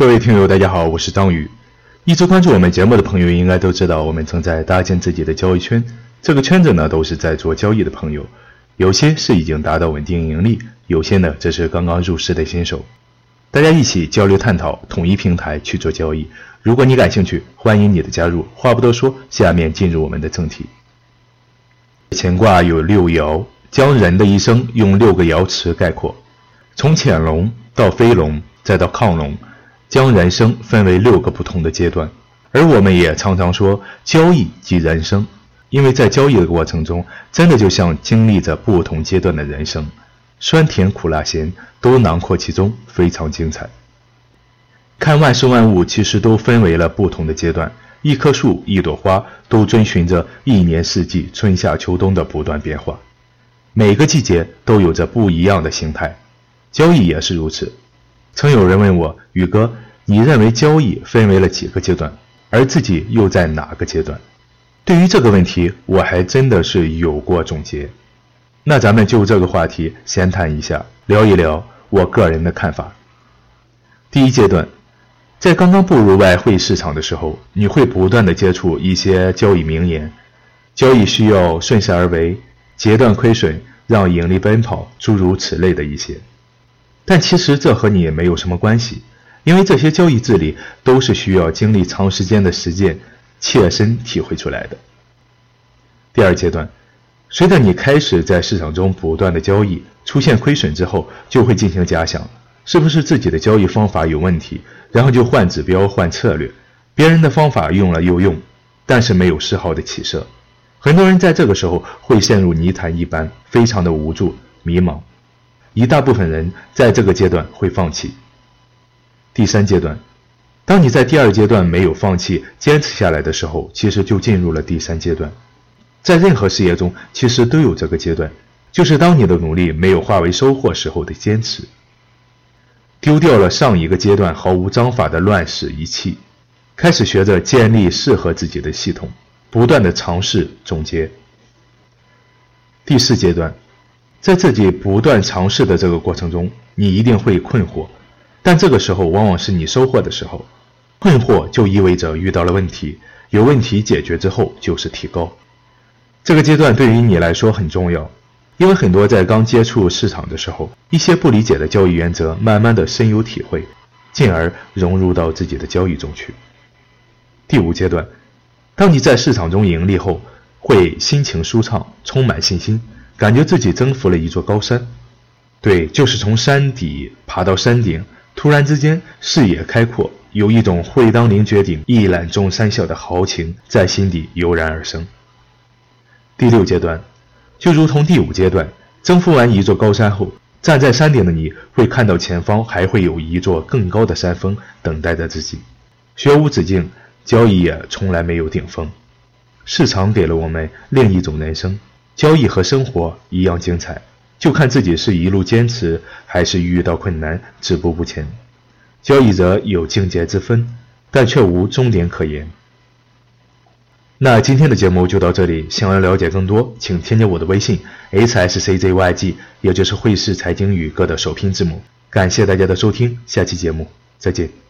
各位听友，大家好，我是张宇。一直关注我们节目的朋友应该都知道，我们正在搭建自己的交易圈。这个圈子呢，都是在做交易的朋友，有些是已经达到稳定盈利，有些呢，则是刚刚入市的新手。大家一起交流探讨，统一平台去做交易。如果你感兴趣，欢迎你的加入。话不多说，下面进入我们的正题。乾卦有六爻，将人的一生用六个爻辞概括，从潜龙到飞龙，再到亢龙。将人生分为六个不同的阶段，而我们也常常说交易即人生，因为在交易的过程中，真的就像经历着不同阶段的人生，酸甜苦辣咸都囊括其中，非常精彩。看万事万物，其实都分为了不同的阶段，一棵树、一朵花，都遵循着一年四季、春夏秋冬的不断变化，每个季节都有着不一样的形态，交易也是如此。曾有人问我：“宇哥，你认为交易分为了几个阶段？而自己又在哪个阶段？”对于这个问题，我还真的是有过总结。那咱们就这个话题闲谈一下，聊一聊我个人的看法。第一阶段，在刚刚步入外汇市场的时候，你会不断的接触一些交易名言：交易需要顺势而为，截断亏损，让盈利奔跑，诸如此类的一些。但其实这和你也没有什么关系，因为这些交易智力都是需要经历长时间的实践，切身体会出来的。第二阶段，随着你开始在市场中不断的交易，出现亏损之后，就会进行假想，是不是自己的交易方法有问题，然后就换指标、换策略，别人的方法用了又用，但是没有丝毫的起色。很多人在这个时候会陷入泥潭一般，非常的无助、迷茫。一大部分人在这个阶段会放弃。第三阶段，当你在第二阶段没有放弃、坚持下来的时候，其实就进入了第三阶段。在任何事业中，其实都有这个阶段，就是当你的努力没有化为收获时候的坚持。丢掉了上一个阶段毫无章法的乱世一气，开始学着建立适合自己的系统，不断的尝试总结。第四阶段。在自己不断尝试的这个过程中，你一定会困惑，但这个时候往往是你收获的时候。困惑就意味着遇到了问题，有问题解决之后就是提高。这个阶段对于你来说很重要，因为很多在刚接触市场的时候，一些不理解的交易原则，慢慢的深有体会，进而融入到自己的交易中去。第五阶段，当你在市场中盈利后，会心情舒畅，充满信心。感觉自己征服了一座高山，对，就是从山底爬到山顶，突然之间视野开阔，有一种会当凌绝顶，一览众山小的豪情在心底油然而生。第六阶段，就如同第五阶段，征服完一座高山后，站在山顶的你会看到前方还会有一座更高的山峰等待着自己，学无止境，交易也从来没有顶峰，市场给了我们另一种人生。交易和生活一样精彩，就看自己是一路坚持，还是遇到困难止步不前。交易者有境界之分，但却无终点可言。那今天的节目就到这里，想要了解更多，请添加我的微信 h s c z y g，也就是汇市财经宇哥的首拼字母。感谢大家的收听，下期节目再见。